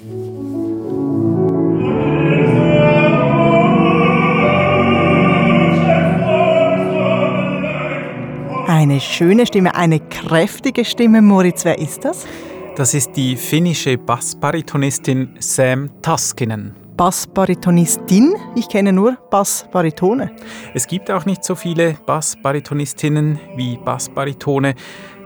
Eine schöne Stimme, eine kräftige Stimme. Moritz, wer ist das? Das ist die finnische Bassbaritonistin Sam Taskinen. Bassbaritonistin? Ich kenne nur Bassbaritone. Es gibt auch nicht so viele Bassbaritonistinnen wie Bassbaritone.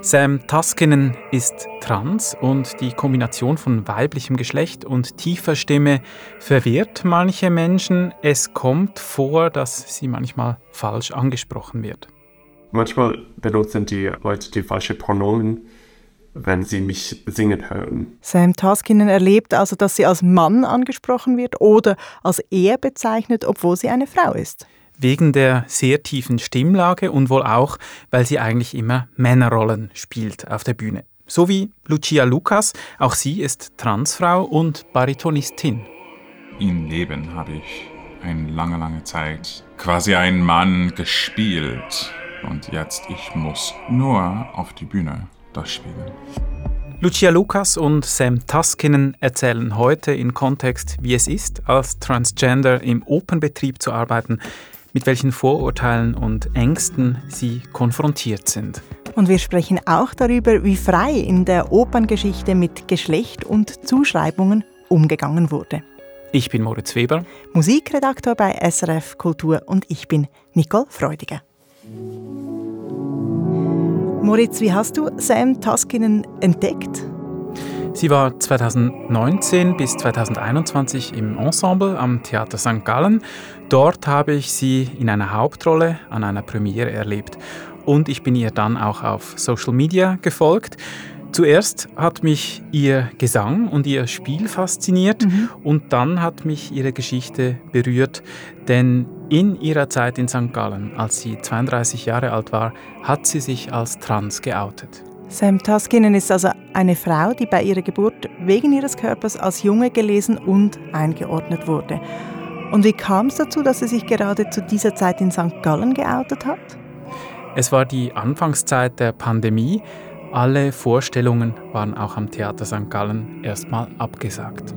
Sam Taskinen ist trans und die Kombination von weiblichem Geschlecht und tiefer Stimme verwirrt manche Menschen. Es kommt vor, dass sie manchmal falsch angesprochen wird. Manchmal benutzen die Leute die falsche Pronomen, wenn sie mich singen hören. Sam Taskinen erlebt also, dass sie als Mann angesprochen wird oder als er bezeichnet, obwohl sie eine Frau ist. Wegen der sehr tiefen Stimmlage und wohl auch, weil sie eigentlich immer Männerrollen spielt auf der Bühne. So wie Lucia Lucas, auch sie ist Transfrau und Baritonistin. Im Leben habe ich eine lange, lange Zeit quasi einen Mann gespielt. Und jetzt ich muss nur auf die Bühne das spielen. Lucia Lucas und Sam Taskinen erzählen heute in Kontext, wie es ist, als Transgender im Opernbetrieb zu arbeiten, mit welchen Vorurteilen und Ängsten sie konfrontiert sind. Und wir sprechen auch darüber, wie frei in der Operngeschichte mit Geschlecht und Zuschreibungen umgegangen wurde. Ich bin Moritz Weber, Musikredaktor bei SRF Kultur und ich bin Nicole Freudiger. Moritz, wie hast du Sam Taskinen entdeckt? Sie war 2019 bis 2021 im Ensemble am Theater St. Gallen. Dort habe ich sie in einer Hauptrolle an einer Premiere erlebt. Und ich bin ihr dann auch auf Social Media gefolgt. Zuerst hat mich ihr Gesang und ihr Spiel fasziniert mhm. und dann hat mich ihre Geschichte berührt, denn in ihrer Zeit in St. Gallen, als sie 32 Jahre alt war, hat sie sich als trans geoutet. Sam Taskinen ist also eine Frau, die bei ihrer Geburt wegen ihres Körpers als Junge gelesen und eingeordnet wurde. Und wie kam es dazu, dass sie sich gerade zu dieser Zeit in St. Gallen geoutet hat? Es war die Anfangszeit der Pandemie. Alle Vorstellungen waren auch am Theater St. Gallen erstmal abgesagt.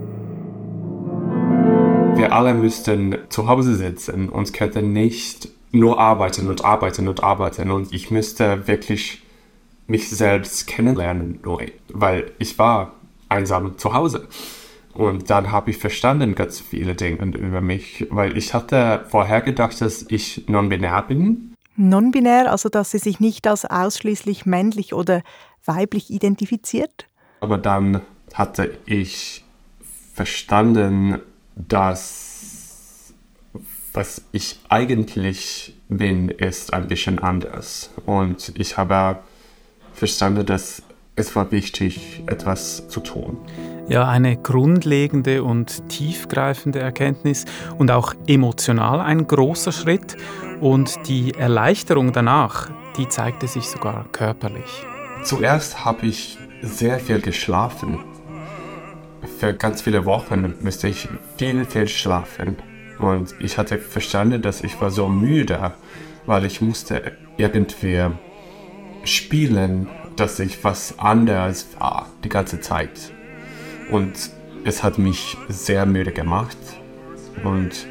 Wir alle müssten zu Hause sitzen und könnten nicht nur arbeiten und arbeiten und arbeiten. Und ich müsste wirklich mich selbst kennenlernen neu, weil ich war einsam zu Hause. Und dann habe ich verstanden ganz viele Dinge über mich, weil ich hatte vorher gedacht, dass ich non-binär bin. Non-binär, also dass sie sich nicht als ausschließlich männlich oder weiblich identifiziert? Aber dann hatte ich verstanden, dass was ich eigentlich bin, ist ein bisschen anders. Und ich habe verstanden, dass es war wichtig, etwas zu tun. Ja, eine grundlegende und tiefgreifende Erkenntnis und auch emotional ein großer Schritt. Und die Erleichterung danach, die zeigte sich sogar körperlich. Zuerst habe ich sehr viel geschlafen. Für ganz viele Wochen musste ich viel, viel schlafen. Und ich hatte verstanden, dass ich war so müde, weil ich musste irgendwie spielen, dass ich was anderes war die ganze Zeit. Und es hat mich sehr müde gemacht. Und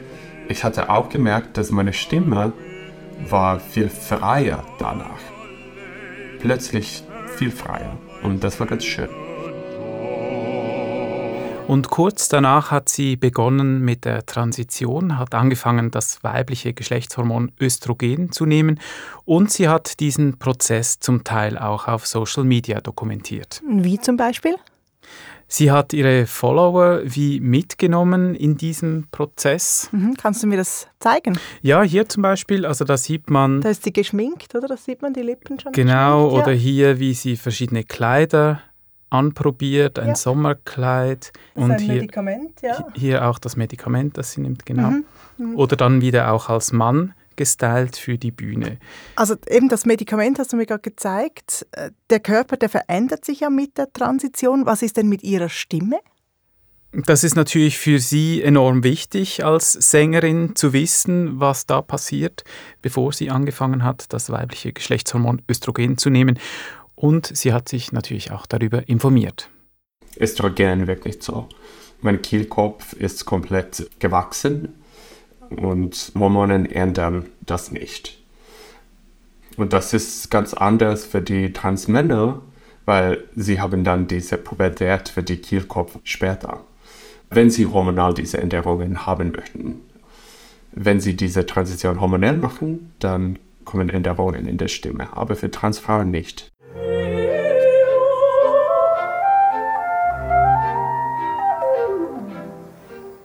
ich hatte auch gemerkt, dass meine Stimme war viel freier danach. Plötzlich viel freier. Und das war ganz schön. Und kurz danach hat sie begonnen mit der Transition, hat angefangen, das weibliche Geschlechtshormon Östrogen zu nehmen und sie hat diesen Prozess zum Teil auch auf Social Media dokumentiert. Wie zum Beispiel? Sie hat ihre Follower wie mitgenommen in diesem Prozess. Mhm. Kannst du mir das zeigen? Ja, hier zum Beispiel, also da sieht man. Da ist sie geschminkt, oder? Da sieht man die Lippen schon. Genau, oder ja. hier, wie sie verschiedene Kleider anprobiert, ein ja. Sommerkleid das und ein hier, Medikament, ja. hier auch das Medikament, das sie nimmt, genau. Mhm. Mhm. Oder dann wieder auch als Mann gestylt für die Bühne. Also eben das Medikament hast du mir gerade gezeigt. Äh, der Körper, der verändert sich ja mit der Transition. Was ist denn mit ihrer Stimme? Das ist natürlich für Sie enorm wichtig als Sängerin zu wissen, was da passiert, bevor sie angefangen hat, das weibliche Geschlechtshormon Östrogen zu nehmen. Und sie hat sich natürlich auch darüber informiert. Östrogen wirklich so mein Kehlkopf ist komplett gewachsen und Hormonen ändern das nicht. Und das ist ganz anders für die Transmänner, weil sie haben dann diese Pubertät für die Kehlkopf später, wenn sie hormonal diese Änderungen haben möchten. Wenn sie diese Transition hormonell machen, dann kommen Änderungen in der Stimme, aber für Transfrauen nicht.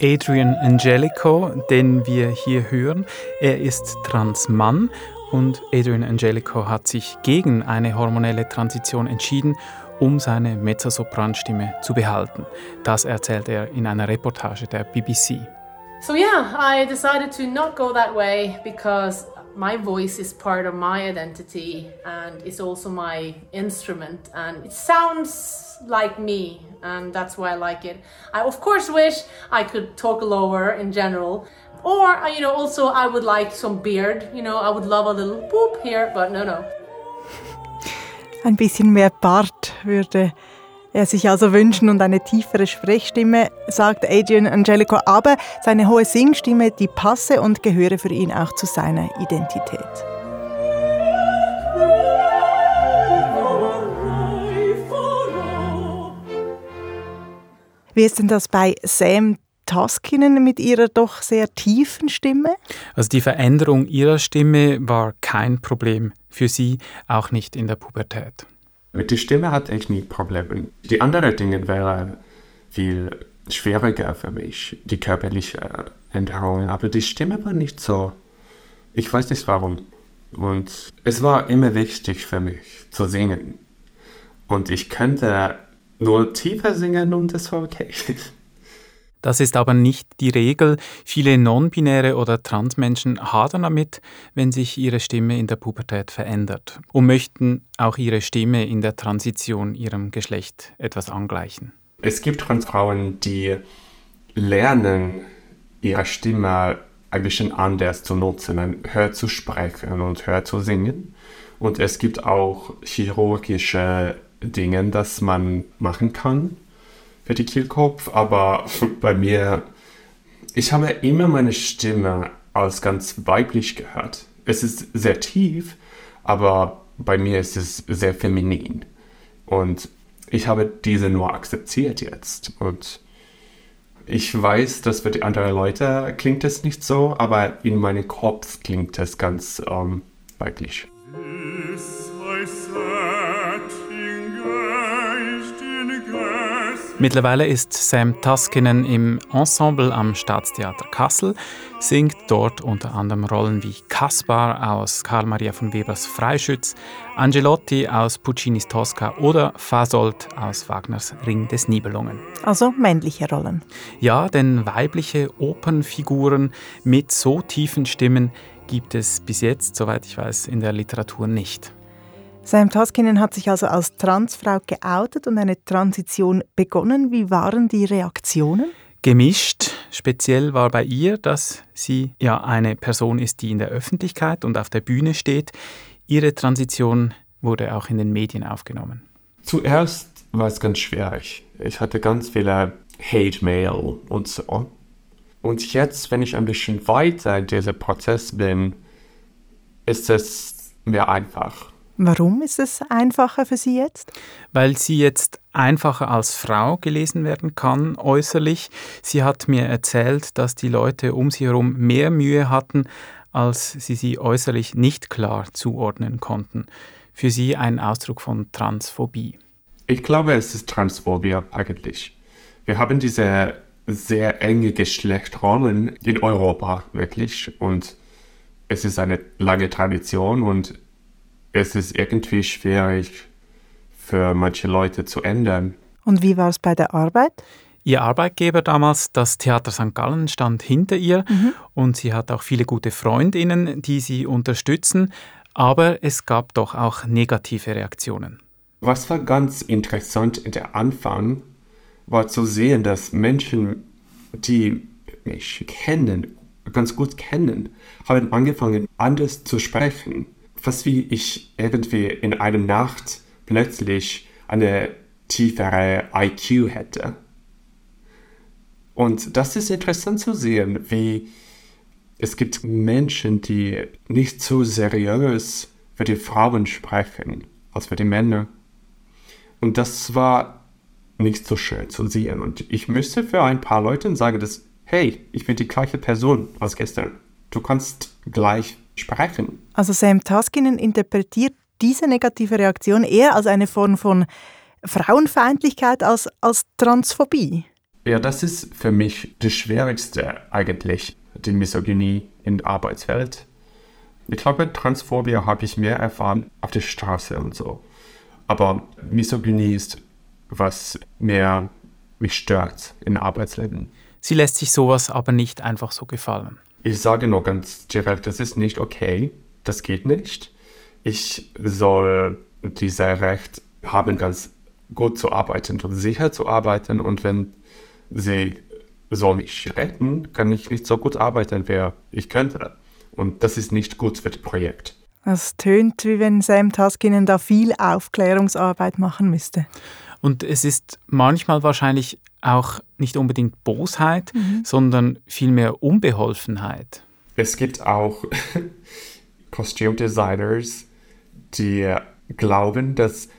Adrian Angelico, den wir hier hören. Er ist Transmann und Adrian Angelico hat sich gegen eine hormonelle Transition entschieden, um seine Mezzosopranstimme zu behalten. Das erzählt er in einer Reportage der BBC. So yeah, I decided to not go that way because my voice is part of my identity and it's also my instrument and it sounds like me and that's why I like it. I of course wish I could talk lower in general or uh, you know also I would like some beard, you know, I would love a little boop here, but no no. Ein bisschen mehr Bart würde er sich also wünschen und eine tiefere Sprechstimme, sagt Adrian Angelico, aber seine hohe Singstimme, die passe und gehöre für ihn auch zu seiner Identität. Wie ist denn das bei Sam Taskinen mit ihrer doch sehr tiefen Stimme? Also die Veränderung ihrer Stimme war kein Problem für sie, auch nicht in der Pubertät. Mit der Stimme hatte ich nie Probleme. Die anderen Dinge wären viel schwieriger für mich, die körperlichen Änderungen. Aber die Stimme war nicht so. Ich weiß nicht warum. Und es war immer wichtig für mich zu singen. Und ich könnte nur tiefer singen und es war okay. Das ist aber nicht die Regel. Viele non-binäre oder Transmenschen hadern damit, wenn sich ihre Stimme in der Pubertät verändert und möchten auch ihre Stimme in der Transition ihrem Geschlecht etwas angleichen. Es gibt Transfrauen, die lernen, ihre Stimme ein bisschen anders zu nutzen, höher zu sprechen und höher zu singen. Und es gibt auch chirurgische Dinge, das man machen kann für die Kehlkopf, aber bei mir, ich habe immer meine Stimme als ganz weiblich gehört. Es ist sehr tief, aber bei mir ist es sehr feminin. Und ich habe diese nur akzeptiert jetzt. Und ich weiß, dass für die anderen Leute klingt es nicht so, aber in meinem Kopf klingt es ganz ähm, weiblich. Mittlerweile ist Sam Taskinen im Ensemble am Staatstheater Kassel, singt dort unter anderem Rollen wie Kaspar aus Karl Maria von Webers Freischütz, Angelotti aus Puccinis Tosca oder Fasold aus Wagners Ring des Nibelungen. Also männliche Rollen. Ja, denn weibliche Opernfiguren mit so tiefen Stimmen gibt es bis jetzt, soweit ich weiß, in der Literatur nicht. Sam Taskinen hat sich also als Transfrau geoutet und eine Transition begonnen. Wie waren die Reaktionen? Gemischt. Speziell war bei ihr, dass sie ja eine Person ist, die in der Öffentlichkeit und auf der Bühne steht. Ihre Transition wurde auch in den Medien aufgenommen. Zuerst war es ganz schwierig. Ich hatte ganz viele Hate-Mail und so. Und jetzt, wenn ich ein bisschen weiter in diesem Prozess bin, ist es mir einfach. Warum ist es einfacher für Sie jetzt? Weil sie jetzt einfacher als Frau gelesen werden kann, äußerlich. Sie hat mir erzählt, dass die Leute um sie herum mehr Mühe hatten, als sie sie äußerlich nicht klar zuordnen konnten. Für sie ein Ausdruck von Transphobie. Ich glaube, es ist Transphobie eigentlich. Wir haben diese sehr enge Geschlechtrollen in Europa, wirklich. Und es ist eine lange Tradition und es ist irgendwie schwierig für manche Leute zu ändern. Und wie war es bei der Arbeit? Ihr Arbeitgeber damals, das Theater St. Gallen, stand hinter ihr mhm. und sie hat auch viele gute Freundinnen, die sie unterstützen, aber es gab doch auch negative Reaktionen. Was war ganz interessant in der Anfang, war zu sehen, dass Menschen, die mich kennen, ganz gut kennen, haben angefangen, anders zu sprechen fast wie ich irgendwie in einer Nacht plötzlich eine tiefere IQ hätte. Und das ist interessant zu sehen, wie es gibt Menschen, die nicht so seriös für die Frauen sprechen als für die Männer. Und das war nicht so schön zu sehen. Und ich müsste für ein paar Leute sagen, dass, hey, ich bin die gleiche Person als gestern. Du kannst gleich sprechen. Also Sam Taskinen interpretiert diese negative Reaktion eher als eine Form von Frauenfeindlichkeit als als Transphobie. Ja, das ist für mich das Schwierigste eigentlich, die Misogynie in der Arbeitswelt. Ich glaube, Transphobie habe ich mehr erfahren auf der Straße und so. Aber Misogynie ist was mehr mich stört im Arbeitsleben. Sie lässt sich sowas aber nicht einfach so gefallen. Ich sage nur ganz direkt, das ist nicht okay, das geht nicht. Ich soll dieses Recht haben, ganz gut zu arbeiten und sicher zu arbeiten und wenn sie soll mich retten, kann ich nicht so gut arbeiten, wie ich könnte. Und das ist nicht gut für das Projekt. Es tönt, wie wenn Sam Taskinen da viel Aufklärungsarbeit machen müsste. Und es ist manchmal wahrscheinlich auch nicht unbedingt Bosheit, mhm. sondern vielmehr Unbeholfenheit. Es gibt auch Kostümdesigners, die glauben, dass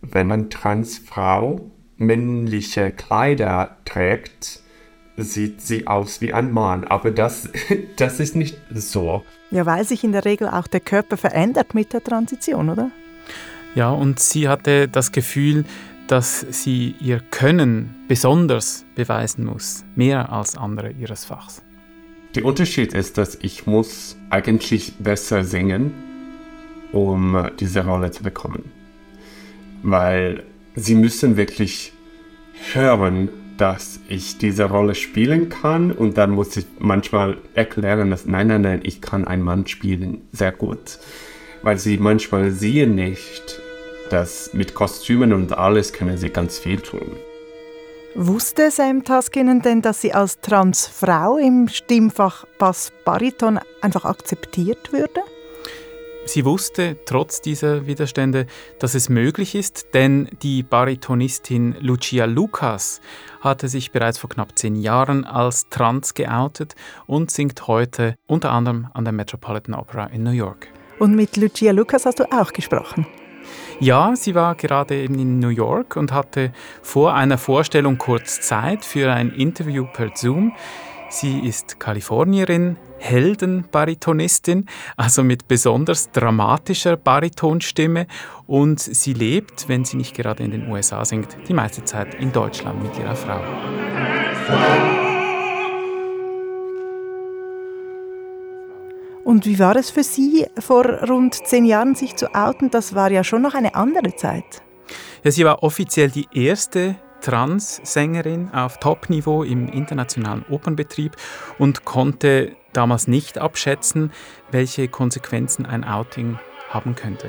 wenn man Transfrau männliche Kleider trägt, sieht sie aus wie ein Mann. Aber das, das ist nicht so. Ja, weil sich in der Regel auch der Körper verändert mit der Transition, oder? Ja, und sie hatte das Gefühl, dass sie ihr Können besonders beweisen muss, mehr als andere ihres Fachs. Der Unterschied ist, dass ich muss eigentlich besser singen, um diese Rolle zu bekommen. Weil sie müssen wirklich hören, dass ich diese Rolle spielen kann und dann muss ich manchmal erklären, dass nein, nein, nein, ich kann einen Mann spielen, sehr gut. Weil sie manchmal sehen nicht, dass mit Kostümen und alles können sie ganz viel tun. Wusste Sam Taskinen denn, dass sie als Transfrau im Stimmfach Bass Bariton einfach akzeptiert würde? Sie wusste trotz dieser Widerstände, dass es möglich ist, denn die Baritonistin Lucia Lucas hatte sich bereits vor knapp zehn Jahren als trans geoutet und singt heute unter anderem an der Metropolitan Opera in New York. Und mit Lucia Lucas hast du auch gesprochen? Ja, sie war gerade eben in New York und hatte vor einer Vorstellung kurz Zeit für ein Interview per Zoom. Sie ist Kalifornierin, Heldenbaritonistin, also mit besonders dramatischer Baritonstimme und sie lebt, wenn sie nicht gerade in den USA singt, die meiste Zeit in Deutschland mit ihrer Frau. Und wie war es für Sie, vor rund zehn Jahren sich zu outen? Das war ja schon noch eine andere Zeit. Ja, sie war offiziell die erste Trans-Sängerin auf Top-Niveau im internationalen Opernbetrieb und konnte damals nicht abschätzen, welche Konsequenzen ein Outing haben könnte.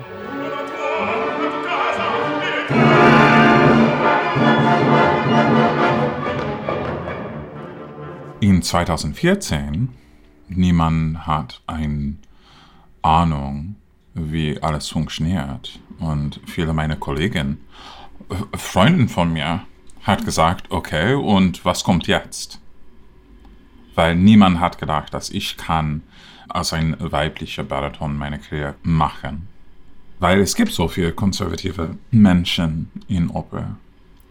In 2014 niemand hat eine Ahnung, wie alles funktioniert. Und viele meiner Kollegen, äh, Freunden von mir, hat gesagt, okay, und was kommt jetzt? Weil niemand hat gedacht, dass ich kann als ein weiblicher Bariton meine Karriere machen. Weil es gibt so viele konservative Menschen in Oper.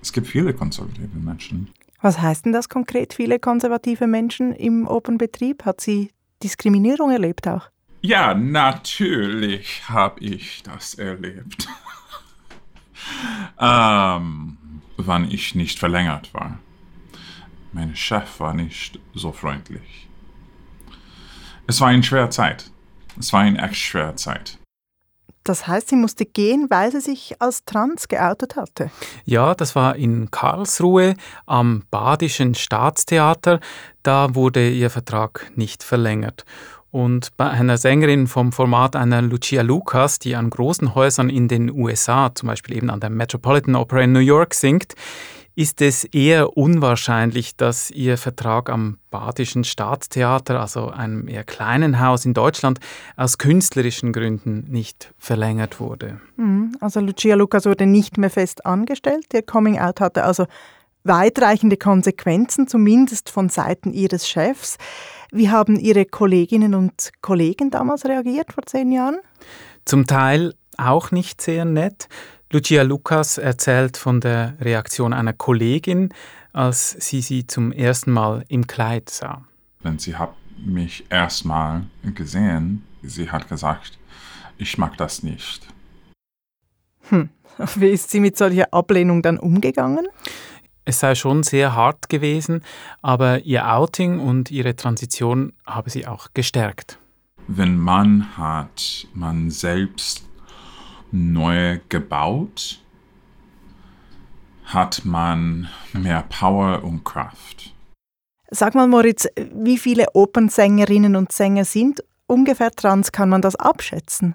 Es gibt viele konservative Menschen. Was heißt denn das konkret, viele konservative Menschen im Opernbetrieb? Hat sie Diskriminierung erlebt auch? Ja, natürlich habe ich das erlebt. ähm, wann ich nicht verlängert war. Mein Chef war nicht so freundlich. Es war eine schwere Zeit. Es war eine echt schwere Zeit. Das heißt, sie musste gehen, weil sie sich als trans geoutet hatte? Ja, das war in Karlsruhe am Badischen Staatstheater. Da wurde ihr Vertrag nicht verlängert. Und bei einer Sängerin vom Format einer Lucia Lucas, die an großen Häusern in den USA, zum Beispiel eben an der Metropolitan Opera in New York singt, ist es eher unwahrscheinlich, dass Ihr Vertrag am Badischen Staatstheater, also einem eher kleinen Haus in Deutschland, aus künstlerischen Gründen nicht verlängert wurde. Mhm. Also Lucia Lucas wurde nicht mehr fest angestellt. Ihr Coming Out hatte also weitreichende Konsequenzen, zumindest von Seiten Ihres Chefs. Wie haben Ihre Kolleginnen und Kollegen damals reagiert vor zehn Jahren? Zum Teil auch nicht sehr nett. Lucia Lukas erzählt von der Reaktion einer Kollegin, als sie sie zum ersten Mal im Kleid sah. Wenn sie hat mich erstmal gesehen, sie hat gesagt, ich mag das nicht. Hm. Wie ist sie mit solcher Ablehnung dann umgegangen? Es sei schon sehr hart gewesen, aber ihr Outing und ihre Transition habe sie auch gestärkt. Wenn man hat man selbst neu gebaut, hat man mehr Power und Kraft. Sag mal, Moritz, wie viele Opernsängerinnen und Sänger sind ungefähr trans? Kann man das abschätzen?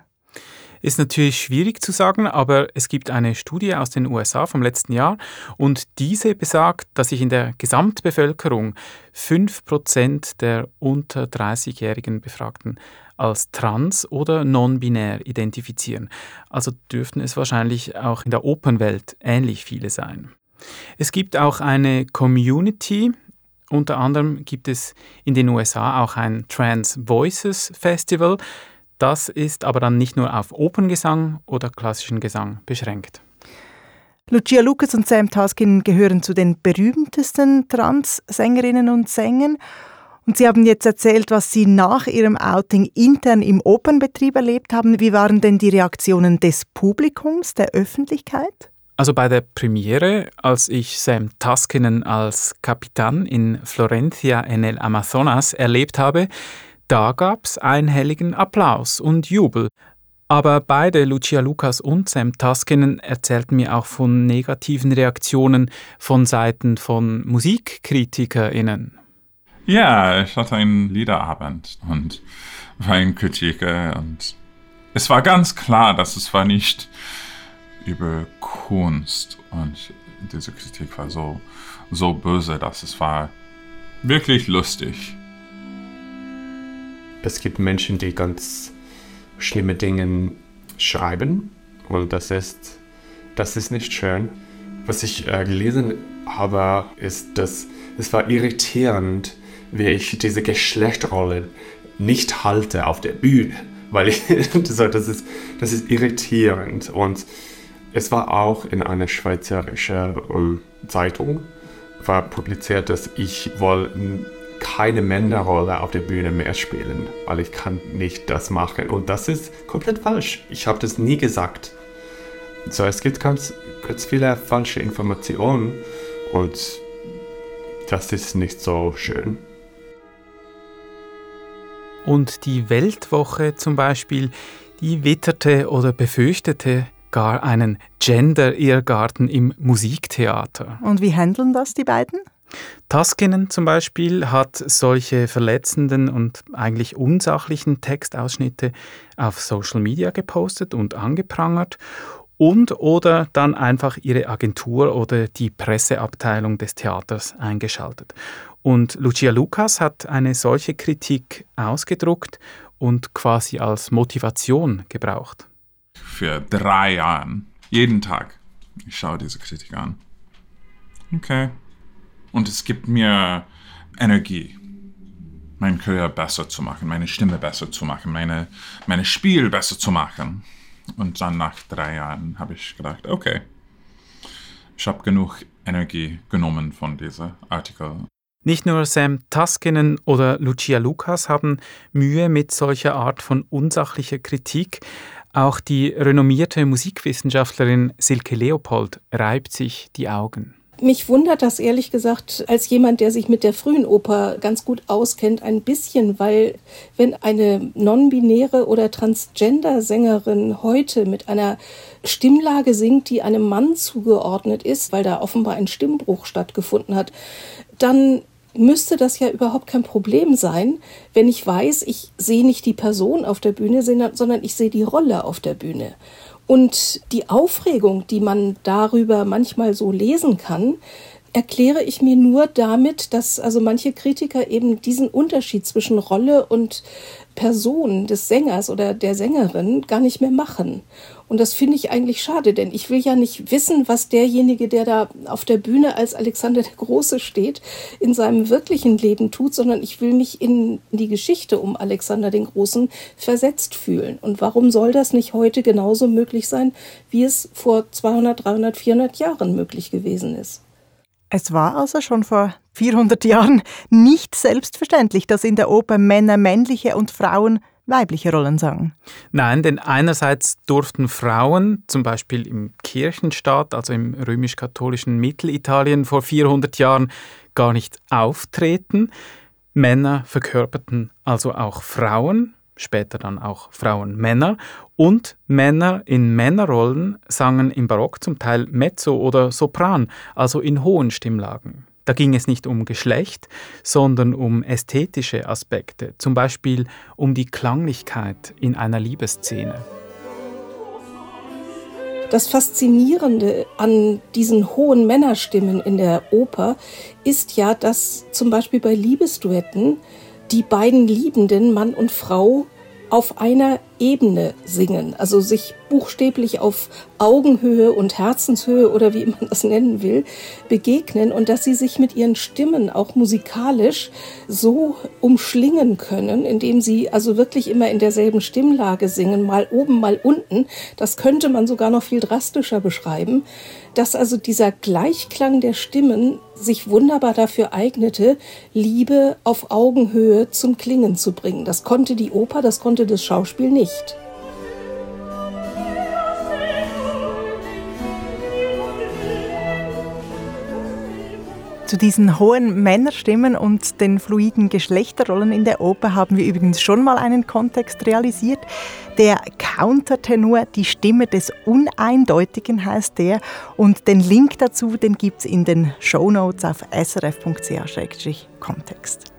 Ist natürlich schwierig zu sagen, aber es gibt eine Studie aus den USA vom letzten Jahr und diese besagt, dass sich in der Gesamtbevölkerung 5% der unter 30-jährigen Befragten als trans oder non-binär identifizieren. Also dürften es wahrscheinlich auch in der Opernwelt ähnlich viele sein. Es gibt auch eine Community, unter anderem gibt es in den USA auch ein Trans Voices Festival. Das ist aber dann nicht nur auf Operngesang oder klassischen Gesang beschränkt. Lucia Lucas und Sam Taskin gehören zu den berühmtesten Trans-Sängerinnen und Sängern. Und Sie haben jetzt erzählt, was Sie nach Ihrem Outing intern im Opernbetrieb erlebt haben. Wie waren denn die Reaktionen des Publikums, der Öffentlichkeit? Also bei der Premiere, als ich Sam Taskinen als Kapitän in Florencia en el Amazonas erlebt habe, da gab es einhelligen Applaus und Jubel. Aber beide, Lucia Lucas und Sam Taskinen, erzählten mir auch von negativen Reaktionen von Seiten von MusikkritikerInnen. Ja, ich hatte einen Liederabend und war in Kritiker und es war ganz klar, dass es war nicht über Kunst und diese Kritik war so, so böse, dass es war wirklich lustig. Es gibt Menschen, die ganz schlimme Dinge schreiben und das ist, das ist nicht schön. Was ich äh, gelesen habe, ist, dass es war irritierend, wie ich diese Geschlechterrolle nicht halte auf der Bühne, weil ich, das, ist, das ist irritierend. Und es war auch in einer schweizerischen um, Zeitung war publiziert, dass ich wohl keine Männerrolle auf der Bühne mehr spielen, weil ich kann nicht das machen. Und das ist komplett falsch. Ich habe das nie gesagt. So, es gibt ganz, ganz viele falsche Informationen und das ist nicht so schön. Und die Weltwoche zum Beispiel, die witterte oder befürchtete gar einen Gender-Irrgarten im Musiktheater. Und wie handeln das die beiden? Taskinen zum Beispiel hat solche verletzenden und eigentlich unsachlichen Textausschnitte auf Social Media gepostet und angeprangert und oder dann einfach ihre Agentur oder die Presseabteilung des Theaters eingeschaltet. Und Lucia Lucas hat eine solche Kritik ausgedruckt und quasi als Motivation gebraucht. Für drei Jahre, jeden Tag. Ich schaue diese Kritik an. Okay. Und es gibt mir Energie, mein Chor besser zu machen, meine Stimme besser zu machen, meine, meine Spiel besser zu machen. Und dann nach drei Jahren habe ich gedacht, okay, ich habe genug Energie genommen von diesem Artikel nicht nur Sam Taskinen oder Lucia Lucas haben Mühe mit solcher Art von unsachlicher Kritik. Auch die renommierte Musikwissenschaftlerin Silke Leopold reibt sich die Augen. Mich wundert das ehrlich gesagt als jemand, der sich mit der frühen Oper ganz gut auskennt, ein bisschen, weil wenn eine non-binäre oder Transgender-Sängerin heute mit einer Stimmlage singt, die einem Mann zugeordnet ist, weil da offenbar ein Stimmbruch stattgefunden hat, dann müsste das ja überhaupt kein Problem sein, wenn ich weiß, ich sehe nicht die Person auf der Bühne, sondern ich sehe die Rolle auf der Bühne. Und die Aufregung, die man darüber manchmal so lesen kann, erkläre ich mir nur damit, dass also manche Kritiker eben diesen Unterschied zwischen Rolle und Person des Sängers oder der Sängerin gar nicht mehr machen. Und das finde ich eigentlich schade, denn ich will ja nicht wissen, was derjenige, der da auf der Bühne als Alexander der Große steht, in seinem wirklichen Leben tut, sondern ich will mich in die Geschichte um Alexander den Großen versetzt fühlen. Und warum soll das nicht heute genauso möglich sein, wie es vor 200, 300, 400 Jahren möglich gewesen ist? Es war also schon vor 400 Jahren nicht selbstverständlich, dass in der Oper Männer männliche und Frauen weibliche Rollen sangen. Nein, denn einerseits durften Frauen, zum Beispiel im Kirchenstaat, also im römisch-katholischen Mittelitalien vor 400 Jahren, gar nicht auftreten. Männer verkörperten also auch Frauen, später dann auch Frauen Männer und Männer in Männerrollen sangen im Barock zum Teil Mezzo oder Sopran, also in hohen Stimmlagen. Da ging es nicht um Geschlecht, sondern um ästhetische Aspekte, zum Beispiel um die Klanglichkeit in einer Liebesszene. Das Faszinierende an diesen hohen Männerstimmen in der Oper ist ja, dass zum Beispiel bei Liebesduetten die beiden Liebenden, Mann und Frau, auf einer Ebene singen, also sich buchstäblich auf Augenhöhe und Herzenshöhe oder wie man das nennen will, begegnen und dass sie sich mit ihren Stimmen auch musikalisch so umschlingen können, indem sie also wirklich immer in derselben Stimmlage singen, mal oben, mal unten. Das könnte man sogar noch viel drastischer beschreiben, dass also dieser Gleichklang der Stimmen sich wunderbar dafür eignete, Liebe auf Augenhöhe zum Klingen zu bringen. Das konnte die Oper, das konnte das Schauspiel nicht. Zu diesen hohen Männerstimmen und den fluiden Geschlechterrollen in der Oper haben wir übrigens schon mal einen Kontext realisiert. Der Countertenor, die Stimme des Uneindeutigen heißt der. Und den Link dazu, den gibt es in den Shownotes auf srf.ch-kontext.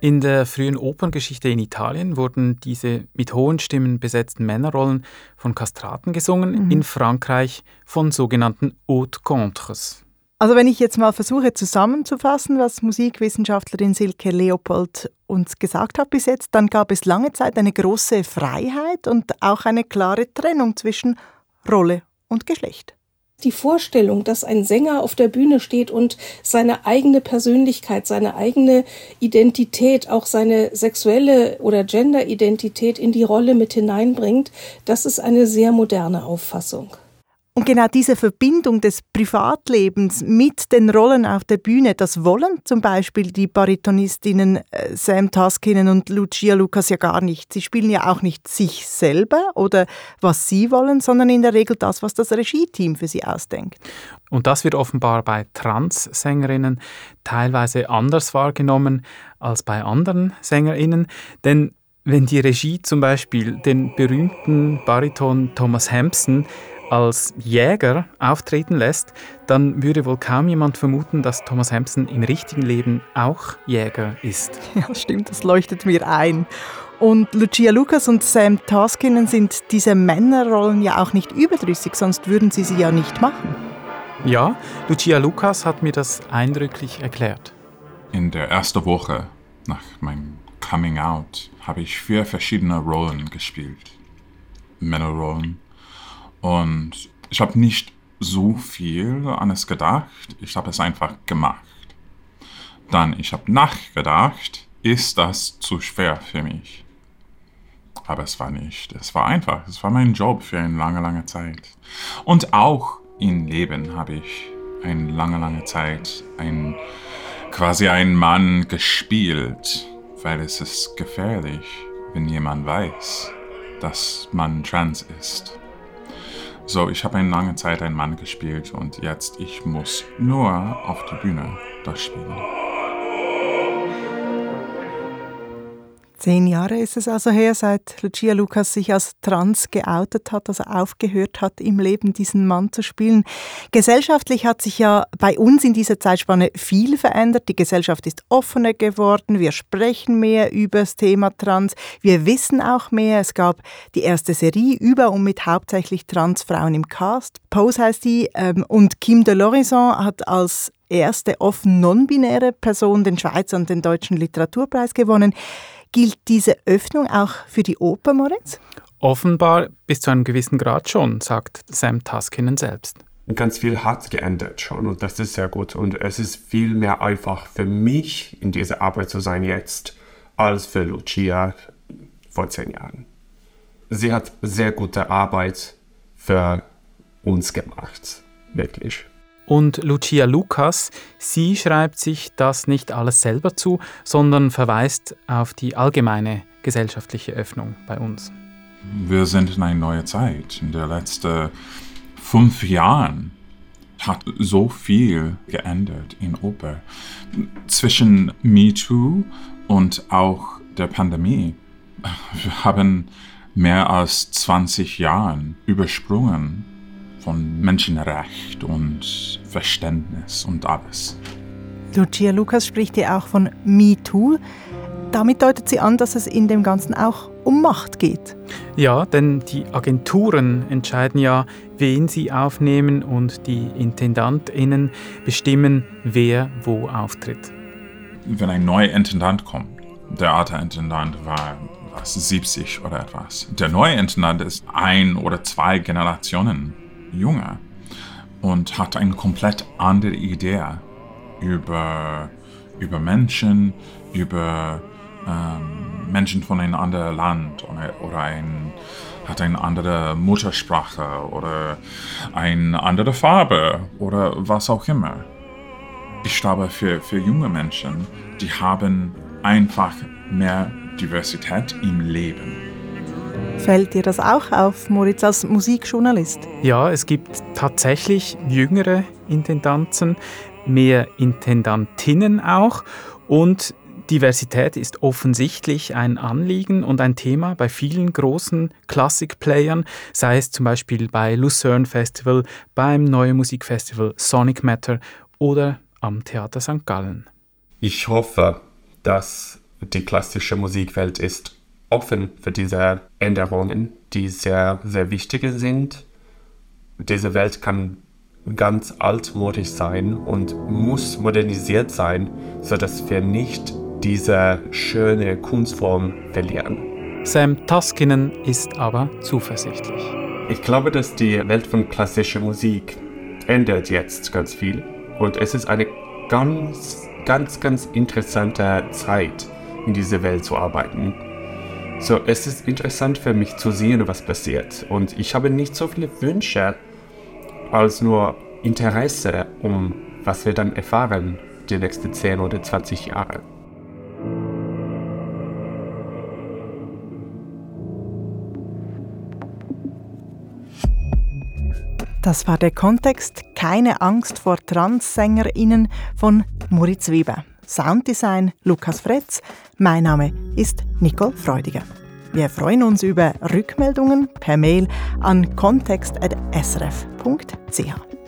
In der frühen Operngeschichte in Italien wurden diese mit hohen Stimmen besetzten Männerrollen von Kastraten gesungen, mhm. in Frankreich von sogenannten Haute Contres. Also wenn ich jetzt mal versuche zusammenzufassen, was Musikwissenschaftlerin Silke Leopold uns gesagt hat bis jetzt, dann gab es lange Zeit eine große Freiheit und auch eine klare Trennung zwischen Rolle und Geschlecht. Die Vorstellung, dass ein Sänger auf der Bühne steht und seine eigene Persönlichkeit, seine eigene Identität, auch seine sexuelle oder Genderidentität in die Rolle mit hineinbringt, das ist eine sehr moderne Auffassung. Und genau diese Verbindung des Privatlebens mit den Rollen auf der Bühne, das wollen zum Beispiel die Baritonistinnen äh, Sam Taskinen und Lucia Lucas ja gar nicht. Sie spielen ja auch nicht sich selber oder was sie wollen, sondern in der Regel das, was das Regie-Team für sie ausdenkt. Und das wird offenbar bei Trans-Sängerinnen teilweise anders wahrgenommen als bei anderen Sängerinnen, denn wenn die Regie zum Beispiel den berühmten Bariton Thomas Hampson als Jäger auftreten lässt, dann würde wohl kaum jemand vermuten, dass Thomas Hampson im richtigen Leben auch Jäger ist. Ja, stimmt, das leuchtet mir ein. Und Lucia Lucas und Sam Taskinen sind diese Männerrollen ja auch nicht überdrüssig, sonst würden sie sie ja nicht machen. Ja, Lucia Lucas hat mir das eindrücklich erklärt. In der ersten Woche nach meinem Coming Out habe ich vier verschiedene Rollen gespielt. Männerrollen, und ich habe nicht so viel an es gedacht. Ich habe es einfach gemacht. Dann, ich habe nachgedacht, ist das zu schwer für mich? Aber es war nicht. Es war einfach. Es war mein Job für eine lange, lange Zeit. Und auch im Leben habe ich eine lange, lange Zeit ein, quasi einen Mann gespielt, weil es ist gefährlich, wenn jemand weiß, dass man trans ist. So, ich habe eine lange Zeit einen Mann gespielt und jetzt ich muss nur auf die Bühne das spielen. Zehn Jahre ist es also her, seit Lucia Lucas sich als trans geoutet hat, also aufgehört hat, im Leben diesen Mann zu spielen. Gesellschaftlich hat sich ja bei uns in dieser Zeitspanne viel verändert. Die Gesellschaft ist offener geworden. Wir sprechen mehr über das Thema Trans. Wir wissen auch mehr. Es gab die erste Serie über und mit hauptsächlich Transfrauen im Cast. Pose heißt die. Ähm, und Kim de Lorison hat als erste offen non-binäre Person den Schweizer und den Deutschen Literaturpreis gewonnen. Gilt diese Öffnung auch für die Oper, Moritz? Offenbar bis zu einem gewissen Grad schon, sagt Sam Taskinen selbst. Ganz viel hat geändert schon und das ist sehr gut. Und es ist viel mehr einfach für mich, in dieser Arbeit zu sein jetzt, als für Lucia vor zehn Jahren. Sie hat sehr gute Arbeit für uns gemacht, wirklich. Und Lucia Lucas, sie schreibt sich das nicht alles selber zu, sondern verweist auf die allgemeine gesellschaftliche Öffnung bei uns. Wir sind in einer neuen Zeit. In den letzten fünf Jahren hat so viel geändert in Oper. Zwischen MeToo und auch der Pandemie. Wir haben mehr als 20 Jahre übersprungen von Menschenrecht und Verständnis und alles. Lucia Lukas spricht ja auch von MeToo. Damit deutet sie an, dass es in dem Ganzen auch um Macht geht. Ja, denn die Agenturen entscheiden ja, wen sie aufnehmen und die IntendantInnen bestimmen, wer wo auftritt. Wenn ein neuer Intendant kommt, der alte Intendant war was, 70 oder etwas. Der neue Intendant ist ein oder zwei Generationen Junge und hat eine komplett andere Idee über, über Menschen, über ähm, Menschen von einem anderen Land oder, oder ein, hat eine andere Muttersprache oder eine andere Farbe oder was auch immer. Ich glaube, für, für junge Menschen, die haben einfach mehr Diversität im Leben. Fällt dir das auch auf, Moritz, als Musikjournalist? Ja, es gibt tatsächlich jüngere Intendanten, mehr Intendantinnen auch und Diversität ist offensichtlich ein Anliegen und ein Thema bei vielen großen Klassikplayern, sei es zum Beispiel bei Lucerne Festival, beim Neue Musikfestival Sonic Matter oder am Theater St. Gallen. Ich hoffe, dass die klassische Musikwelt ist offen für diese Änderungen, die sehr, sehr wichtig sind. Diese Welt kann ganz altmodisch sein und muss modernisiert sein, sodass wir nicht diese schöne Kunstform verlieren. Sam Taskinen ist aber zuversichtlich. Ich glaube, dass die Welt von klassischer Musik ändert jetzt ganz viel und es ist eine ganz, ganz, ganz interessante Zeit, in dieser Welt zu arbeiten. So, es ist interessant für mich zu sehen, was passiert. Und ich habe nicht so viele Wünsche als nur Interesse, um was wir dann erfahren die nächsten 10 oder 20 Jahre. Das war der Kontext Keine Angst vor TranssängerInnen von Moritz Weber. Sounddesign Lukas Fretz. Mein Name ist Nicole Freudiger. Wir freuen uns über Rückmeldungen per Mail an kontext.srf.ch.